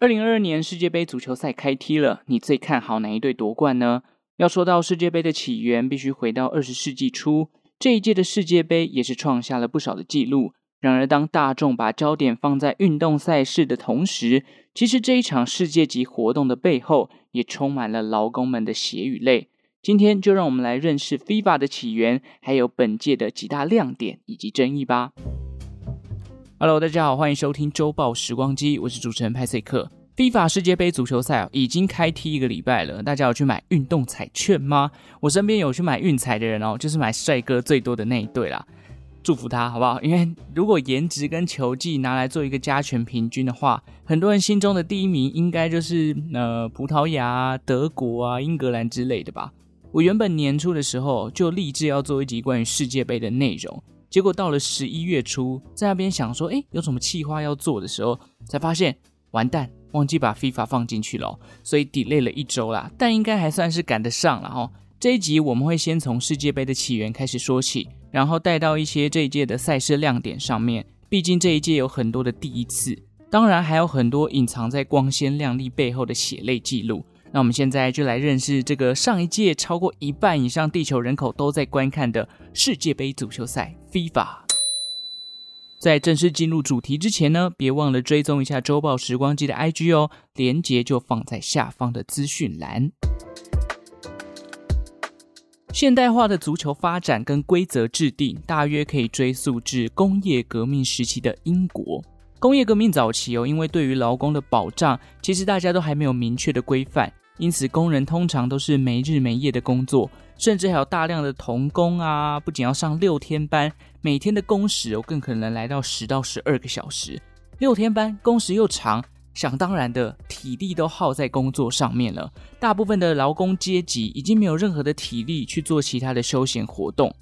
二零二二年世界杯足球赛开踢了，你最看好哪一队夺冠呢？要说到世界杯的起源，必须回到二十世纪初，这一届的世界杯也是创下了不少的记录。然而，当大众把焦点放在运动赛事的同时，其实这一场世界级活动的背后，也充满了劳工们的血与泪。今天就让我们来认识 FIFA 的起源，还有本届的几大亮点以及争议吧。Hello，大家好，欢迎收听周报时光机，我是主持人派翠克。FIFA 世界杯足球赛已经开踢一个礼拜了，大家有去买运动彩券吗？我身边有去买运彩的人哦，就是买帅哥最多的那一队啦。祝福他好不好？因为如果颜值跟球技拿来做一个加权平均的话，很多人心中的第一名应该就是呃葡萄牙、德国啊、英格兰之类的吧。我原本年初的时候就立志要做一集关于世界杯的内容。结果到了十一月初，在那边想说，诶，有什么企划要做的时候，才发现完蛋，忘记把 FIFA 放进去了，所以 delay 了一周啦。但应该还算是赶得上了哈。这一集我们会先从世界杯的起源开始说起，然后带到一些这一届的赛事亮点上面。毕竟这一届有很多的第一次，当然还有很多隐藏在光鲜亮丽背后的血泪记录。那我们现在就来认识这个上一届超过一半以上地球人口都在观看的世界杯足球赛 FIFA。在正式进入主题之前呢，别忘了追踪一下周报时光机的 IG 哦，连接就放在下方的资讯栏。现代化的足球发展跟规则制定，大约可以追溯至工业革命时期的英国。工业革命早期哦，因为对于劳工的保障，其实大家都还没有明确的规范，因此工人通常都是没日没夜的工作，甚至还有大量的童工啊，不仅要上六天班，每天的工时哦更可能来到十到十二个小时。六天班工时又长，想当然的体力都耗在工作上面了，大部分的劳工阶级已经没有任何的体力去做其他的休闲活动。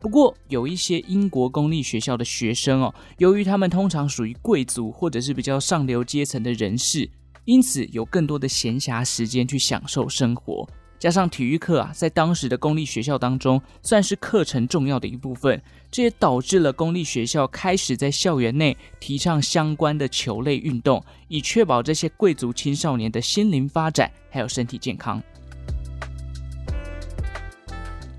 不过，有一些英国公立学校的学生哦，由于他们通常属于贵族或者是比较上流阶层的人士，因此有更多的闲暇时间去享受生活。加上体育课啊，在当时的公立学校当中算是课程重要的一部分，这也导致了公立学校开始在校园内提倡相关的球类运动，以确保这些贵族青少年的心灵发展还有身体健康。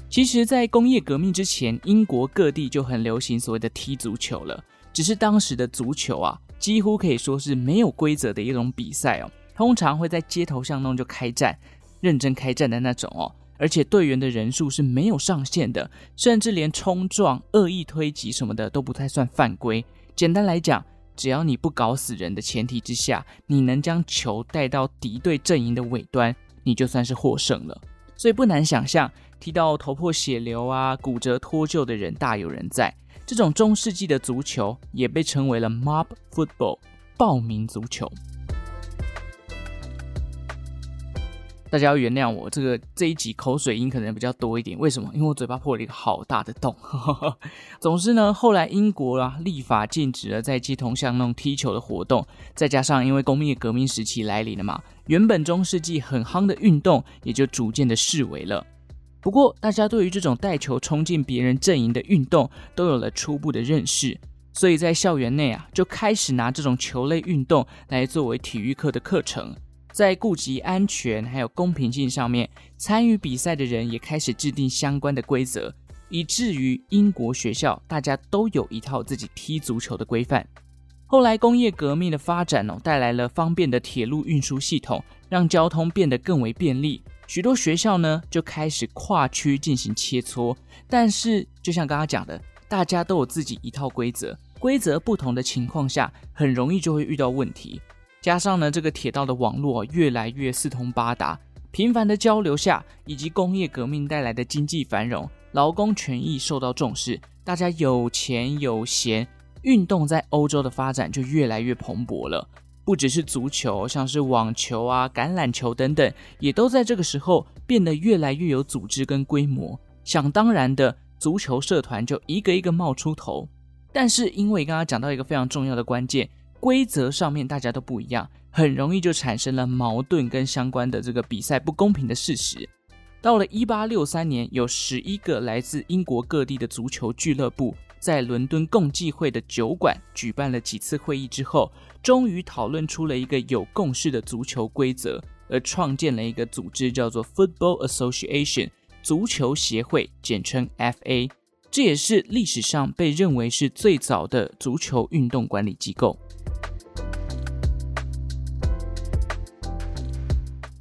其实，在工业革命之前，英国各地就很流行所谓的踢足球了。只是当时的足球啊，几乎可以说是没有规则的一种比赛哦。通常会在街头巷弄就开战，认真开战的那种哦。而且队员的人数是没有上限的，甚至连冲撞、恶意推挤什么的都不太算犯规。简单来讲，只要你不搞死人的前提之下，你能将球带到敌对阵营的尾端，你就算是获胜了。所以不难想象。踢到头破血流啊、骨折脱臼的人大有人在。这种中世纪的足球也被称为了 mob football，暴民足球。大家要原谅我，这个这一集口水音可能比较多一点。为什么？因为我嘴巴破了一个好大的洞。总之呢，后来英国啊立法禁止了在街头巷弄踢球的活动，再加上因为工业革命时期来临了嘛，原本中世纪很夯的运动也就逐渐的式微了。不过，大家对于这种带球冲进别人阵营的运动都有了初步的认识，所以在校园内啊，就开始拿这种球类运动来作为体育课的课程。在顾及安全还有公平性上面，参与比赛的人也开始制定相关的规则，以至于英国学校大家都有一套自己踢足球的规范。后来工业革命的发展哦，带来了方便的铁路运输系统，让交通变得更为便利。许多学校呢就开始跨区进行切磋，但是就像刚刚讲的，大家都有自己一套规则，规则不同的情况下，很容易就会遇到问题。加上呢，这个铁道的网络越来越四通八达，频繁的交流下，以及工业革命带来的经济繁荣，劳工权益受到重视，大家有钱有闲，运动在欧洲的发展就越来越蓬勃了。不只是足球，像是网球啊、橄榄球等等，也都在这个时候变得越来越有组织跟规模。想当然的，足球社团就一个一个冒出头。但是因为刚刚讲到一个非常重要的关键，规则上面大家都不一样，很容易就产生了矛盾跟相关的这个比赛不公平的事实。到了一八六三年，有十一个来自英国各地的足球俱乐部在伦敦共济会的酒馆举办了几次会议之后，终于讨论出了一个有共识的足球规则，而创建了一个组织，叫做 Football Association 足球协会，简称 FA。这也是历史上被认为是最早的足球运动管理机构。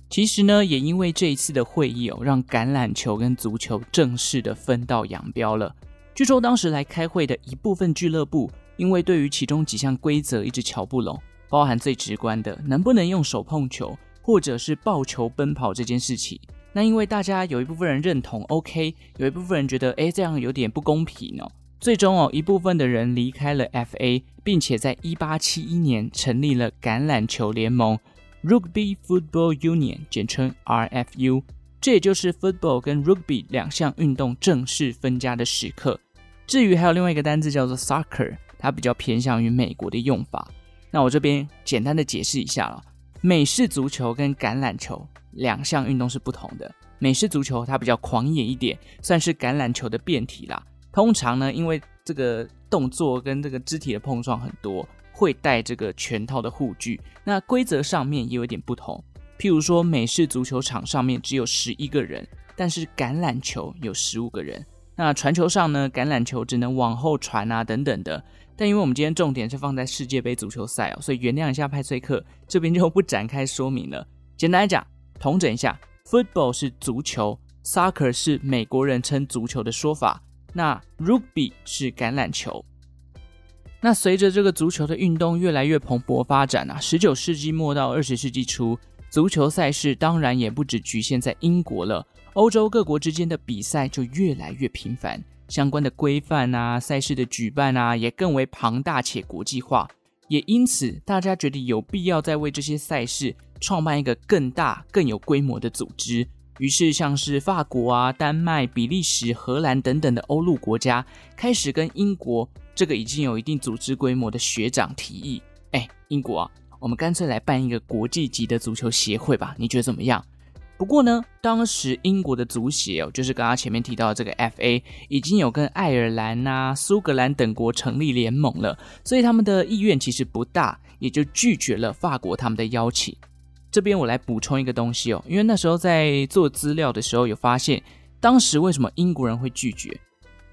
其实呢，也因为这一次的会议哦，让橄榄球跟足球正式的分道扬镳了。据说当时来开会的一部分俱乐部，因为对于其中几项规则一直瞧不拢，包含最直观的能不能用手碰球，或者是抱球奔跑这件事情。那因为大家有一部分人认同 OK，有一部分人觉得诶这样有点不公平哦。最终哦，一部分的人离开了 FA，并且在一八七一年成立了橄榄球联盟。Rugby Football Union，简称 RFU，这也就是 football 跟 rugby 两项运动正式分家的时刻。至于还有另外一个单字叫做 soccer，它比较偏向于美国的用法。那我这边简单的解释一下了，美式足球跟橄榄球两项运动是不同的。美式足球它比较狂野一点，算是橄榄球的变体啦。通常呢，因为这个动作跟这个肢体的碰撞很多。会带这个全套的护具，那规则上面也有点不同。譬如说，美式足球场上面只有十一个人，但是橄榄球有十五个人。那传球上呢，橄榄球只能往后传啊，等等的。但因为我们今天重点是放在世界杯足球赛哦，所以原谅一下派翠克，这边就不展开说明了。简单来讲，统整一下，football 是足球，soccer 是美国人称足球的说法，那 rugby 是橄榄球。那随着这个足球的运动越来越蓬勃发展啊，十九世纪末到二十世纪初，足球赛事当然也不只局限在英国了，欧洲各国之间的比赛就越来越频繁，相关的规范啊、赛事的举办啊，也更为庞大且国际化，也因此大家觉得有必要再为这些赛事创办一个更大、更有规模的组织。于是，像是法国啊、丹麦、比利时、荷兰等等的欧陆国家，开始跟英国这个已经有一定组织规模的学长提议：“哎，英国啊，我们干脆来办一个国际级的足球协会吧？你觉得怎么样？”不过呢，当时英国的足协哦，就是刚刚前面提到的这个 FA，已经有跟爱尔兰啊、苏格兰等国成立联盟了，所以他们的意愿其实不大，也就拒绝了法国他们的邀请。这边我来补充一个东西哦，因为那时候在做资料的时候有发现，当时为什么英国人会拒绝？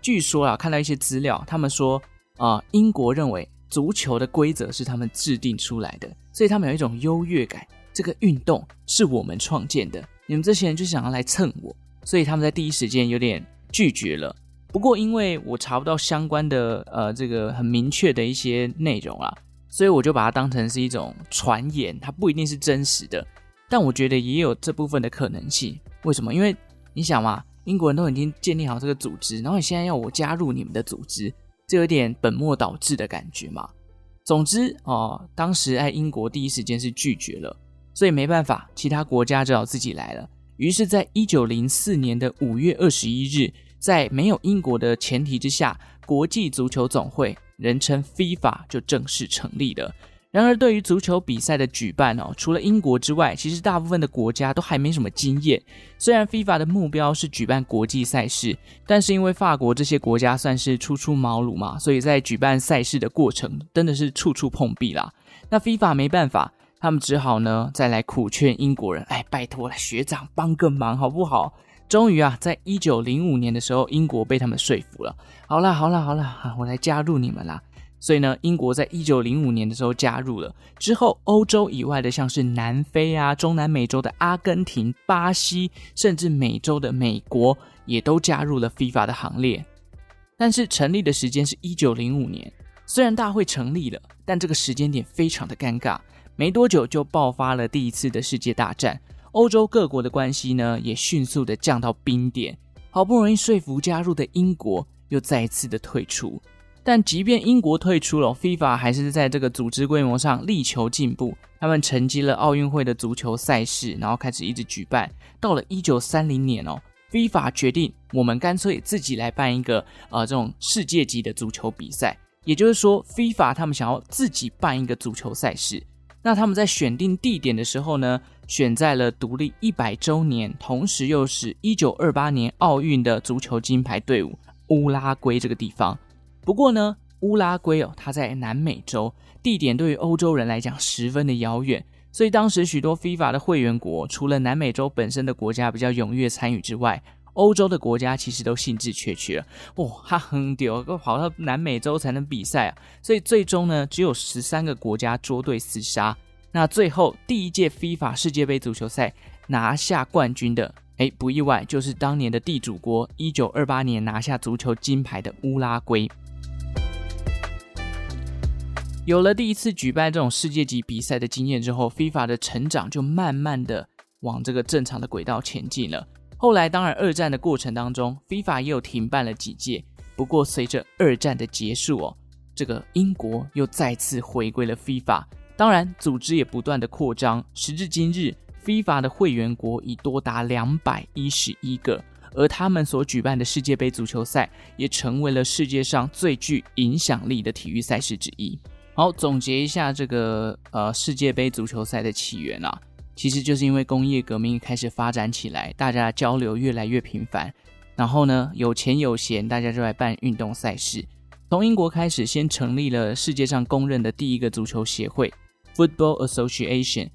据说啊，看到一些资料，他们说啊、英国认为足球的规则是他们制定出来的，所以他们有一种优越感，这个运动是我们创建的，你们这些人就想要来蹭我，所以他们在第一时间有点拒绝了。不过因为我查不到相关的呃这个很明确的一些内容啊。所以我就把它当成是一种传言，它不一定是真实的，但我觉得也有这部分的可能性。为什么？因为你想嘛，英国人都已经建立好这个组织，然后你现在要我加入你们的组织，这有点本末倒置的感觉嘛。总之哦，当时在英国第一时间是拒绝了，所以没办法，其他国家只好自己来了。于是，在一九零四年的五月二十一日，在没有英国的前提之下，国际足球总会。人称 FIFA 就正式成立了。然而，对于足球比赛的举办哦，除了英国之外，其实大部分的国家都还没什么经验。虽然 FIFA 的目标是举办国际赛事，但是因为法国这些国家算是初出茅庐嘛，所以在举办赛事的过程真的是处处碰壁啦。那 FIFA 没办法，他们只好呢再来苦劝英国人：“哎，拜托了，学长帮个忙好不好？”终于啊，在一九零五年的时候，英国被他们说服了。好啦，好啦，好啦，我来加入你们啦。所以呢，英国在一九零五年的时候加入了。之后，欧洲以外的，像是南非啊、中南美洲的阿根廷、巴西，甚至美洲的美国，也都加入了 FIFA 的行列。但是，成立的时间是一九零五年。虽然大会成立了，但这个时间点非常的尴尬。没多久就爆发了第一次的世界大战。欧洲各国的关系呢，也迅速的降到冰点。好不容易说服加入的英国，又再一次的退出。但即便英国退出了，FIFA 还是在这个组织规模上力求进步。他们承接了奥运会的足球赛事，然后开始一直举办。到了一九三零年哦，FIFA 决定我们干脆自己来办一个呃这种世界级的足球比赛。也就是说，FIFA 他们想要自己办一个足球赛事。那他们在选定地点的时候呢，选在了独立一百周年，同时又是一九二八年奥运的足球金牌队伍乌拉圭这个地方。不过呢，乌拉圭哦，它在南美洲，地点对于欧洲人来讲十分的遥远，所以当时许多 FIFA 的会员国，除了南美洲本身的国家比较踊跃参与之外，欧洲的国家其实都兴致缺缺了。哇，哈哼丢，都跑到南美洲才能比赛啊！所以最终呢，只有十三个国家捉对厮杀。那最后第一届 FIFA 世界杯足球赛拿下冠军的，哎，不意外，就是当年的地主国，一九二八年拿下足球金牌的乌拉圭。有了第一次举办这种世界级比赛的经验之后，FIFA 的成长就慢慢的往这个正常的轨道前进了。后来，当然二战的过程当中，FIFA 也有停办了几届。不过，随着二战的结束哦，这个英国又再次回归了 FIFA。当然，组织也不断的扩张。时至今日，FIFA 的会员国已多达两百一十一个，而他们所举办的世界杯足球赛也成为了世界上最具影响力的体育赛事之一。好，总结一下这个呃世界杯足球赛的起源啊，其实就是因为工业革命开始发展起来，大家交流越来越频繁，然后呢有钱有闲，大家就来办运动赛事。从英国开始，先成立了世界上公认的第一个足球协会 Football Association，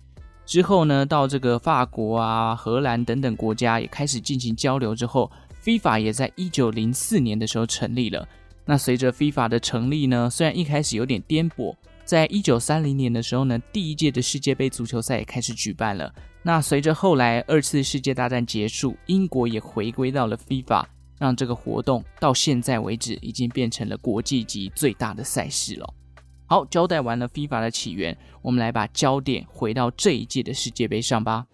之后呢到这个法国啊、荷兰等等国家也开始进行交流之后，FIFA 也在一九零四年的时候成立了。那随着 FIFA 的成立呢，虽然一开始有点颠簸，在一九三零年的时候呢，第一届的世界杯足球赛也开始举办了。那随着后来二次世界大战结束，英国也回归到了 FIFA，让这个活动到现在为止已经变成了国际级最大的赛事了。好，交代完了 FIFA 的起源，我们来把焦点回到这一届的世界杯上吧。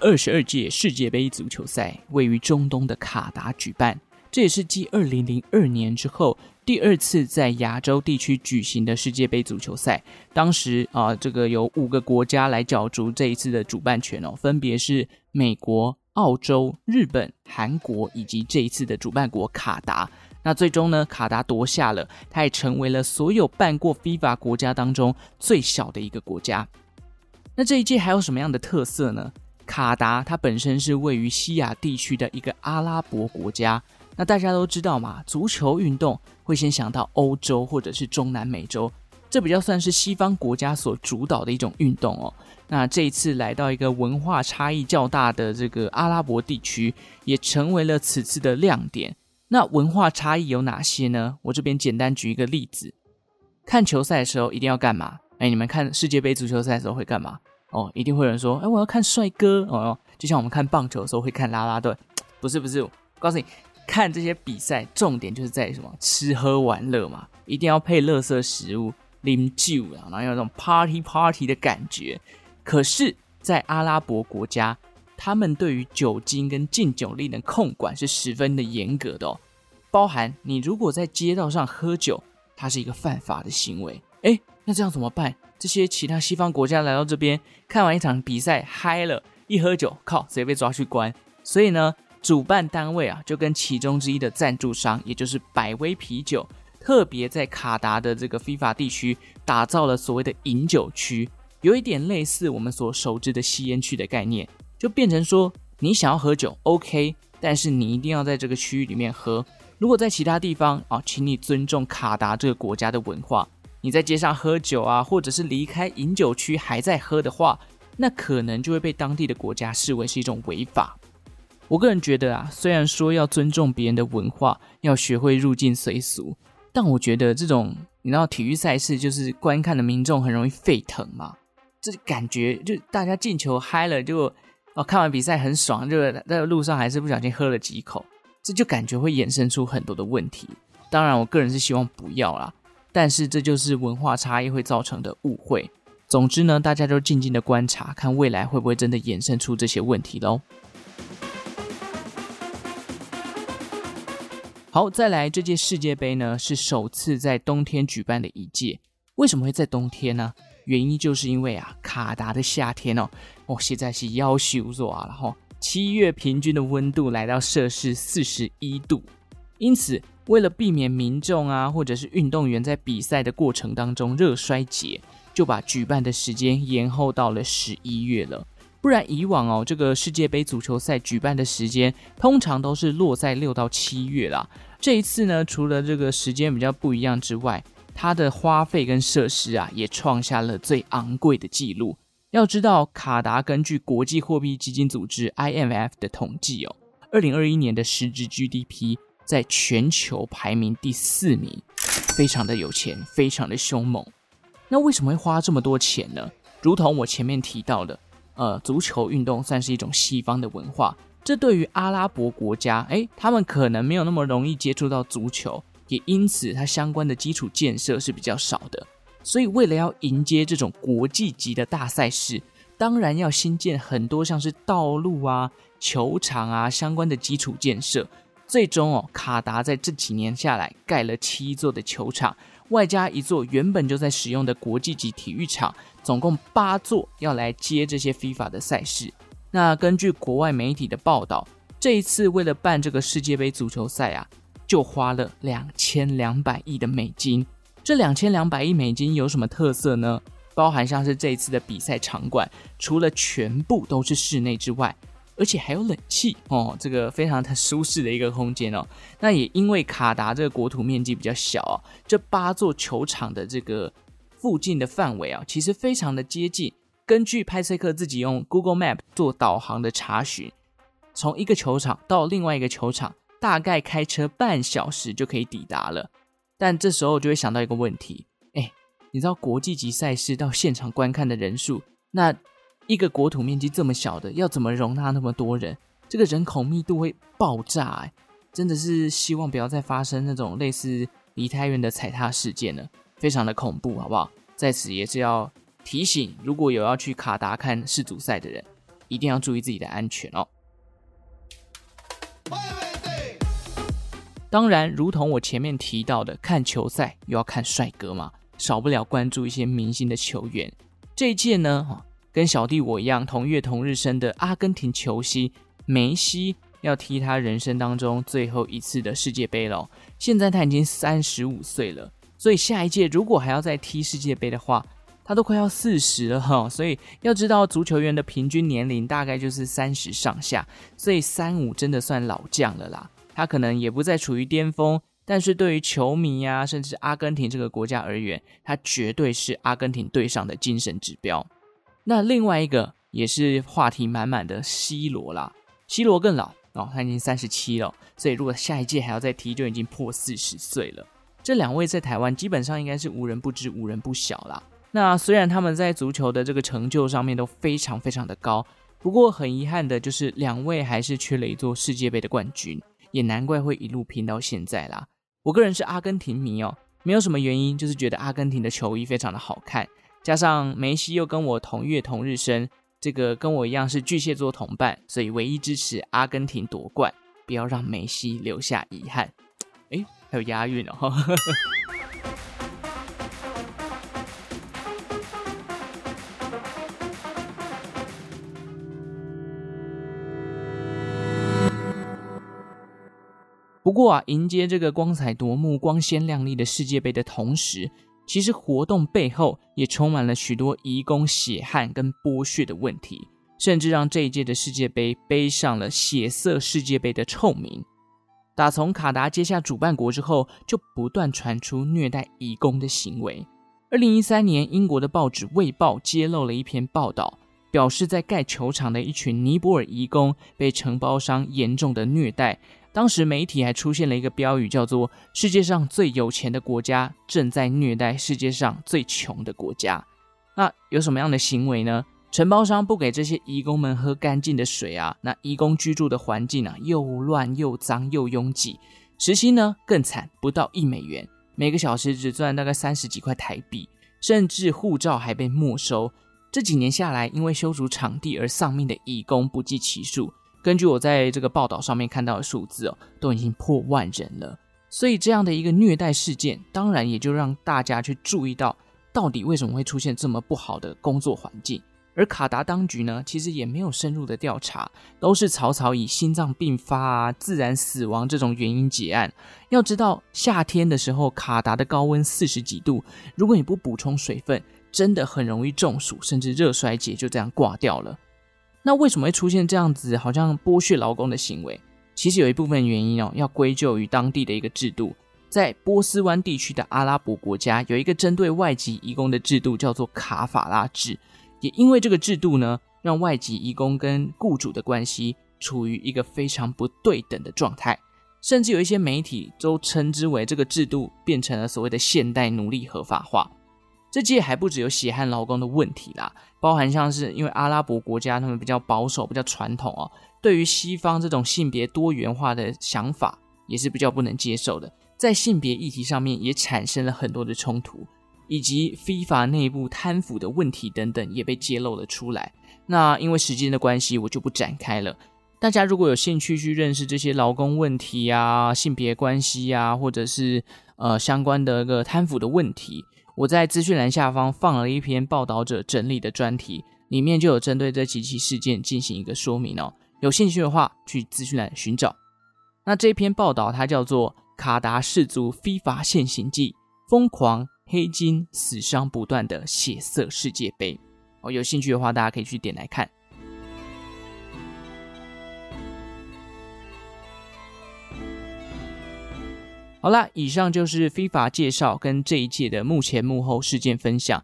二十二届世界杯足球赛位于中东的卡达举办，这也是继二零零二年之后第二次在亚洲地区举行的世界杯足球赛。当时啊，这个有五个国家来角逐这一次的主办权哦，分别是美国、澳洲、日本、韩国以及这一次的主办国卡达。那最终呢，卡达夺下了，他也成为了所有办过 FIFA 国家当中最小的一个国家。那这一届还有什么样的特色呢？卡达它本身是位于西亚地区的一个阿拉伯国家，那大家都知道嘛，足球运动会先想到欧洲或者是中南美洲，这比较算是西方国家所主导的一种运动哦。那这一次来到一个文化差异较大的这个阿拉伯地区，也成为了此次的亮点。那文化差异有哪些呢？我这边简单举一个例子，看球赛的时候一定要干嘛？哎，你们看世界杯足球赛的时候会干嘛？哦，一定会有人说，哎，我要看帅哥哦，就像我们看棒球的时候会看啦啦队，不是不是，我告诉你，看这些比赛重点就是在什么？吃喝玩乐嘛，一定要配乐色食物，啉酒啊，然后有那种 party party 的感觉。可是，在阿拉伯国家，他们对于酒精跟禁酒令的控管是十分的严格的哦，包含你如果在街道上喝酒，它是一个犯法的行为。哎，那这样怎么办？这些其他西方国家来到这边看完一场比赛嗨了，一喝酒，靠，直接被抓去关。所以呢，主办单位啊，就跟其中之一的赞助商，也就是百威啤酒，特别在卡达的这个 FIFA 地区打造了所谓的饮酒区，有一点类似我们所熟知的吸烟区的概念，就变成说，你想要喝酒，OK，但是你一定要在这个区域里面喝。如果在其他地方啊，请你尊重卡达这个国家的文化。你在街上喝酒啊，或者是离开饮酒区还在喝的话，那可能就会被当地的国家视为是一种违法。我个人觉得啊，虽然说要尊重别人的文化，要学会入境随俗，但我觉得这种你知道体育赛事就是观看的民众很容易沸腾嘛，这感觉就大家进球嗨了，就哦看完比赛很爽，就在路上还是不小心喝了几口，这就感觉会衍生出很多的问题。当然，我个人是希望不要啦。但是这就是文化差异会造成的误会。总之呢，大家都静静的观察，看未来会不会真的衍生出这些问题喽。好，再来这届世界杯呢，是首次在冬天举办的一届。为什么会在冬天呢？原因就是因为啊，卡达的夏天哦，哦，现在是夭寿做啊，然后七月平均的温度来到摄氏四十一度，因此为了避免民众啊或者是运动员在比赛的过程当中热衰竭，就把举办的时间延后到了十一月了。不然以往哦，这个世界杯足球赛举办的时间通常都是落在六到七月啦。这一次呢，除了这个时间比较不一样之外，它的花费跟设施啊，也创下了最昂贵的记录。要知道，卡达根据国际货币基金组织 IMF 的统计哦，二零二一年的实质 GDP 在全球排名第四名，非常的有钱，非常的凶猛。那为什么会花这么多钱呢？如同我前面提到的。呃，足球运动算是一种西方的文化，这对于阿拉伯国家，诶，他们可能没有那么容易接触到足球，也因此它相关的基础建设是比较少的。所以，为了要迎接这种国际级的大赛事，当然要新建很多像是道路啊、球场啊相关的基础建设。最终哦，卡达在这几年下来盖了七座的球场，外加一座原本就在使用的国际级体育场。总共八座要来接这些 FIFA 的赛事。那根据国外媒体的报道，这一次为了办这个世界杯足球赛啊，就花了两千两百亿的美金。这两千两百亿美金有什么特色呢？包含像是这一次的比赛场馆，除了全部都是室内之外，而且还有冷气哦，这个非常的舒适的一个空间哦。那也因为卡达这个国土面积比较小啊，这八座球场的这个。附近的范围啊，其实非常的接近。根据派翠克自己用 Google Map 做导航的查询，从一个球场到另外一个球场，大概开车半小时就可以抵达了。但这时候就会想到一个问题，哎，你知道国际级赛事到现场观看的人数，那一个国土面积这么小的，要怎么容纳那么多人？这个人口密度会爆炸哎，真的是希望不要再发生那种类似梨泰院的踩踏事件了。非常的恐怖，好不好？在此也是要提醒，如果有要去卡达看世足赛的人，一定要注意自己的安全哦。当然，如同我前面提到的，看球赛又要看帅哥嘛，少不了关注一些明星的球员。这一届呢，跟小弟我一样同月同日生的阿根廷球星梅西，要踢他人生当中最后一次的世界杯了。现在他已经三十五岁了。所以下一届如果还要再踢世界杯的话，他都快要四十了哈。所以要知道足球员的平均年龄大概就是三十上下，所以三五真的算老将了啦。他可能也不再处于巅峰，但是对于球迷呀、甚至阿根廷这个国家而言，他绝对是阿根廷队上的精神指标。那另外一个也是话题满满的 C 罗啦，C 罗更老哦，他已经三十七了，所以如果下一届还要再踢，就已经破四十岁了。这两位在台湾基本上应该是无人不知、无人不晓啦。那虽然他们在足球的这个成就上面都非常非常的高，不过很遗憾的就是两位还是缺了一座世界杯的冠军，也难怪会一路拼到现在啦。我个人是阿根廷迷哦，没有什么原因，就是觉得阿根廷的球衣非常的好看，加上梅西又跟我同月同日生，这个跟我一样是巨蟹座同伴，所以唯一支持阿根廷夺冠，不要让梅西留下遗憾。诶还有押韵哦！不过啊，迎接这个光彩夺目、光鲜亮丽的世界杯的同时，其实活动背后也充满了许多移工血汗跟剥削的问题，甚至让这一届的世界杯背上了“血色世界杯”的臭名。打从卡达接下主办国之后，就不断传出虐待移工的行为。二零一三年，英国的报纸《卫报》揭露了一篇报道，表示在盖球场的一群尼泊尔移工被承包商严重的虐待。当时媒体还出现了一个标语，叫做“世界上最有钱的国家正在虐待世界上最穷的国家”。那有什么样的行为呢？承包商不给这些移工们喝干净的水啊，那移工居住的环境啊又乱又脏又拥挤，时薪呢更惨，不到一美元，每个小时只赚大概三十几块台币，甚至护照还被没收。这几年下来，因为修筑场地而丧命的移工不计其数。根据我在这个报道上面看到的数字哦，都已经破万人了。所以这样的一个虐待事件，当然也就让大家去注意到，到底为什么会出现这么不好的工作环境。而卡达当局呢，其实也没有深入的调查，都是草草以心脏病发啊、自然死亡这种原因结案。要知道，夏天的时候，卡达的高温四十几度，如果你不补充水分，真的很容易中暑，甚至热衰竭，就这样挂掉了。那为什么会出现这样子好像剥削劳工的行为？其实有一部分原因哦，要归咎于当地的一个制度。在波斯湾地区的阿拉伯国家，有一个针对外籍移工的制度，叫做卡法拉制。也因为这个制度呢，让外籍移工跟雇主的关系处于一个非常不对等的状态，甚至有一些媒体都称之为这个制度变成了所谓的现代奴隶合法化。这届还不只有血汗劳工的问题啦，包含像是因为阿拉伯国家他们比较保守、比较传统哦，对于西方这种性别多元化的想法也是比较不能接受的，在性别议题上面也产生了很多的冲突，以及非法内部贪腐的问题等等也被揭露了出来。那因为时间的关系，我就不展开了。大家如果有兴趣去认识这些劳工问题啊、性别关系啊，或者是呃相关的一个贪腐的问题。我在资讯栏下方放了一篇报道者整理的专题，里面就有针对这几起事件进行一个说明哦。有兴趣的话，去资讯栏寻找。那这篇报道它叫做《卡达氏族非法现形记：疯狂、黑金、死伤不断的血色世界杯》哦。有兴趣的话，大家可以去点来看。好啦，以上就是 FIFA 介绍跟这一届的幕前幕后事件分享。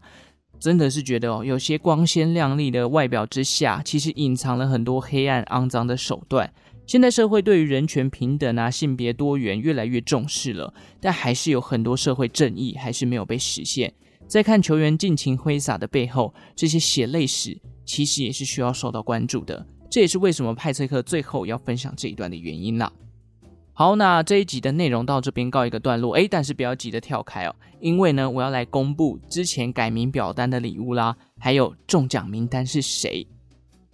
真的是觉得哦，有些光鲜亮丽的外表之下，其实隐藏了很多黑暗肮脏的手段。现代社会对于人权平等啊、性别多元越来越重视了，但还是有很多社会正义还是没有被实现。在看球员尽情挥洒的背后，这些血泪史其实也是需要受到关注的。这也是为什么派翠克最后要分享这一段的原因啦。好，那这一集的内容到这边告一个段落，诶，但是不要急着跳开哦，因为呢，我要来公布之前改名表单的礼物啦，还有中奖名单是谁。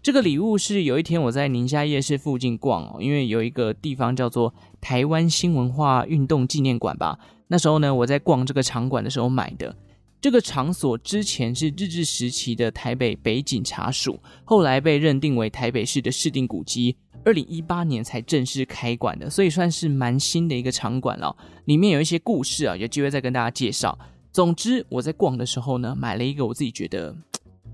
这个礼物是有一天我在宁夏夜市附近逛哦，因为有一个地方叫做台湾新文化运动纪念馆吧，那时候呢，我在逛这个场馆的时候买的。这个场所之前是日治时期的台北北警察署，后来被认定为台北市的市定古迹。二零一八年才正式开馆的，所以算是蛮新的一个场馆了。里面有一些故事啊，有机会再跟大家介绍。总之，我在逛的时候呢，买了一个我自己觉得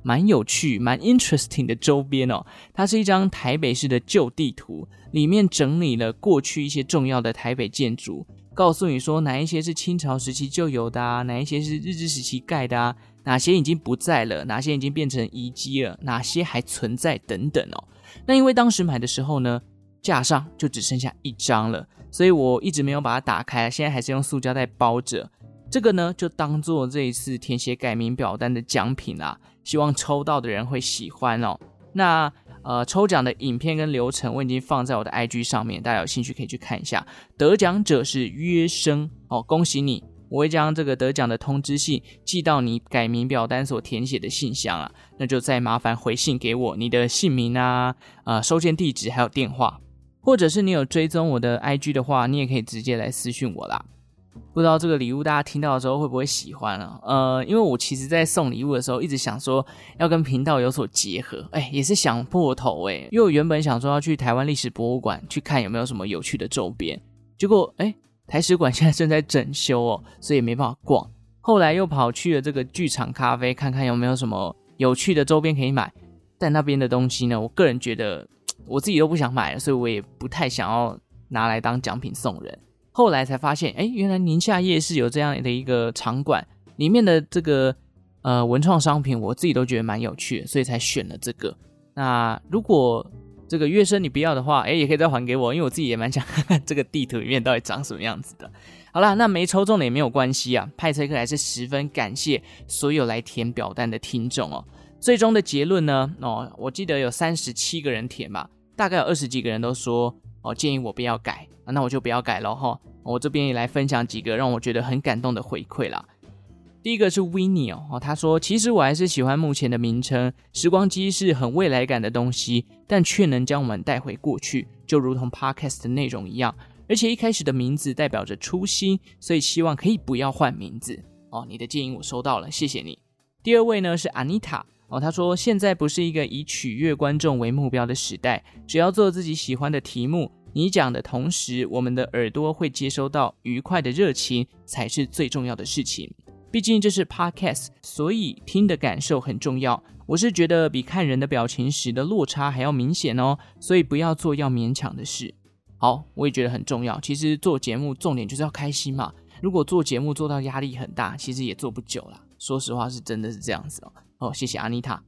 蛮有趣、蛮 interesting 的周边哦。它是一张台北市的旧地图，里面整理了过去一些重要的台北建筑，告诉你说哪一些是清朝时期就有的啊，哪一些是日治时期盖的啊，哪些已经不在了，哪些已经变成遗迹了，哪些还存在等等哦。那因为当时买的时候呢，架上就只剩下一张了，所以我一直没有把它打开，现在还是用塑胶袋包着。这个呢，就当做这一次填写改名表单的奖品啦，希望抽到的人会喜欢哦。那呃，抽奖的影片跟流程我已经放在我的 IG 上面，大家有兴趣可以去看一下。得奖者是约生哦，恭喜你！我会将这个得奖的通知信寄到你改名表单所填写的信箱啊，那就再麻烦回信给我，你的姓名啊、呃、收件地址还有电话，或者是你有追踪我的 IG 的话，你也可以直接来私讯我啦。不知道这个礼物大家听到的时候会不会喜欢啊？呃，因为我其实在送礼物的时候一直想说要跟频道有所结合，哎，也是想破头哎，因为我原本想说要去台湾历史博物馆去看有没有什么有趣的周边，结果哎。台史馆现在正在整修哦，所以没办法逛。后来又跑去了这个剧场咖啡，看看有没有什么有趣的周边可以买。但那边的东西呢，我个人觉得我自己都不想买了，所以我也不太想要拿来当奖品送人。后来才发现，哎，原来宁夏夜市有这样的一个场馆，里面的这个呃文创商品，我自己都觉得蛮有趣的，所以才选了这个。那如果这个月生你不要的话，哎，也可以再还给我，因为我自己也蛮想看 看这个地图里面到底长什么样子的。好啦，那没抽中的也没有关系啊。派翠克还是十分感谢所有来填表单的听众哦。最终的结论呢？哦，我记得有三十七个人填吧，大概有二十几个人都说哦，建议我不要改，那我就不要改了哈。我这边也来分享几个让我觉得很感动的回馈啦。第一个是 Winnie 哦，他说：“其实我还是喜欢目前的名称，时光机是很未来感的东西，但却能将我们带回过去，就如同 Podcast 的内容一样。而且一开始的名字代表着初心，所以希望可以不要换名字哦。你的建议我收到了，谢谢你。第二位呢是 Anita 哦，他说现在不是一个以取悦观众为目标的时代，只要做自己喜欢的题目，你讲的同时，我们的耳朵会接收到愉快的热情，才是最重要的事情。”毕竟这是 podcast，所以听的感受很重要。我是觉得比看人的表情时的落差还要明显哦，所以不要做要勉强的事。好，我也觉得很重要。其实做节目重点就是要开心嘛。如果做节目做到压力很大，其实也做不久了。说实话是真的是这样子哦。哦，谢谢阿妮塔。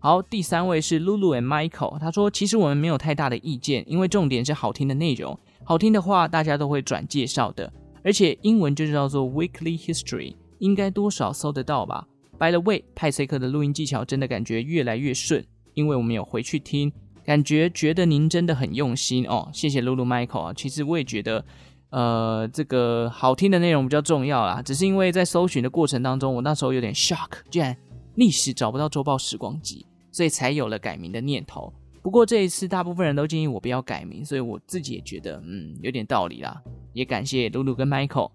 好，第三位是 Lulu and Michael，他说其实我们没有太大的意见，因为重点是好听的内容。好听的话大家都会转介绍的，而且英文就是叫做 Weekly History。应该多少搜得到吧？By the way，派翠克的录音技巧真的感觉越来越顺，因为我们有回去听，感觉觉得您真的很用心哦。谢谢露露 Michael 啊，其实我也觉得，呃，这个好听的内容比较重要啦。只是因为在搜寻的过程当中，我那时候有点 shock，居然历史找不到周报时光机，所以才有了改名的念头。不过这一次大部分人都建议我不要改名，所以我自己也觉得，嗯，有点道理啦。也感谢露露跟 Michael。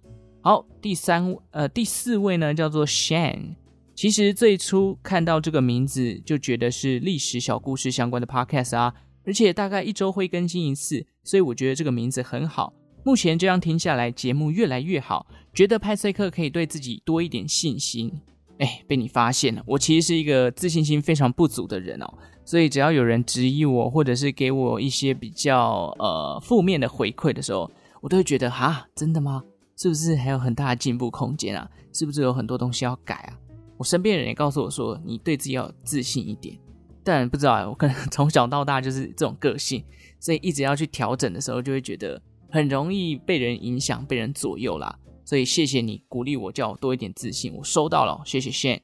好，第三呃第四位呢叫做 Shane。其实最初看到这个名字就觉得是历史小故事相关的 podcast 啊，而且大概一周会更新一次，所以我觉得这个名字很好。目前这样听下来，节目越来越好，觉得派翠克可以对自己多一点信心。哎，被你发现了，我其实是一个自信心非常不足的人哦，所以只要有人质疑我，或者是给我一些比较呃负面的回馈的时候，我都会觉得哈，真的吗？是不是还有很大的进步空间啊？是不是有很多东西要改啊？我身边人也告诉我说，你对自己要自信一点。但不知道，我可能从小到大就是这种个性，所以一直要去调整的时候，就会觉得很容易被人影响、被人左右啦。所以谢谢你鼓励我，叫我多一点自信，我收到了，谢谢 Shane。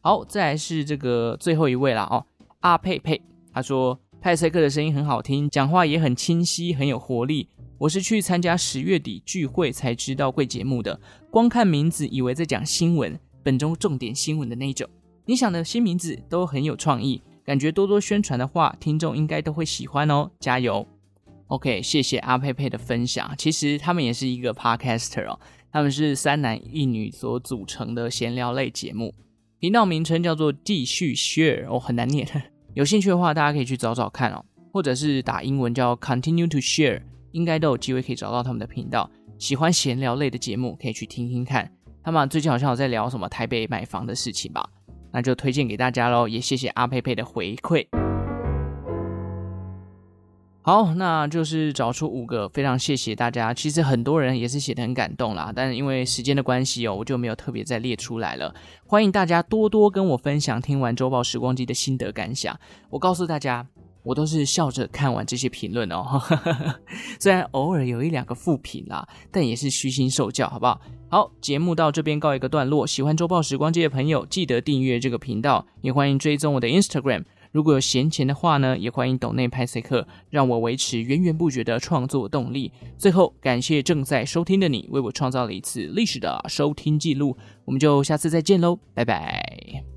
好，再来是这个最后一位啦哦，阿佩佩，他说派赛克的声音很好听，讲话也很清晰，很有活力。我是去参加十月底聚会才知道贵节目的，光看名字以为在讲新闻，本周重点新闻的那种。你想的新名字都很有创意，感觉多多宣传的话，听众应该都会喜欢哦，加油！OK，谢谢阿佩佩的分享。其实他们也是一个 Podcaster 哦，他们是三男一女所组成的闲聊类节目，频道名称叫做继续 Share 哦，很难念，有兴趣的话大家可以去找找看哦，或者是打英文叫 Continue to Share。应该都有机会可以找到他们的频道，喜欢闲聊类的节目可以去听听看。他们最近好像有在聊什么台北买房的事情吧，那就推荐给大家喽。也谢谢阿佩佩的回馈。好，那就是找出五个，非常谢谢大家。其实很多人也是写得很感动啦，但是因为时间的关系哦，我就没有特别再列出来了。欢迎大家多多跟我分享听完周报时光机的心得感想。我告诉大家。我都是笑着看完这些评论哦，虽然偶尔有一两个负评啦，但也是虚心受教，好不好？好，节目到这边告一个段落。喜欢周报时光机的朋友，记得订阅这个频道，也欢迎追踪我的 Instagram。如果有闲钱的话呢，也欢迎抖内派翠克，让我维持源源不绝的创作动力。最后，感谢正在收听的你，为我创造了一次历史的收听记录。我们就下次再见喽，拜拜。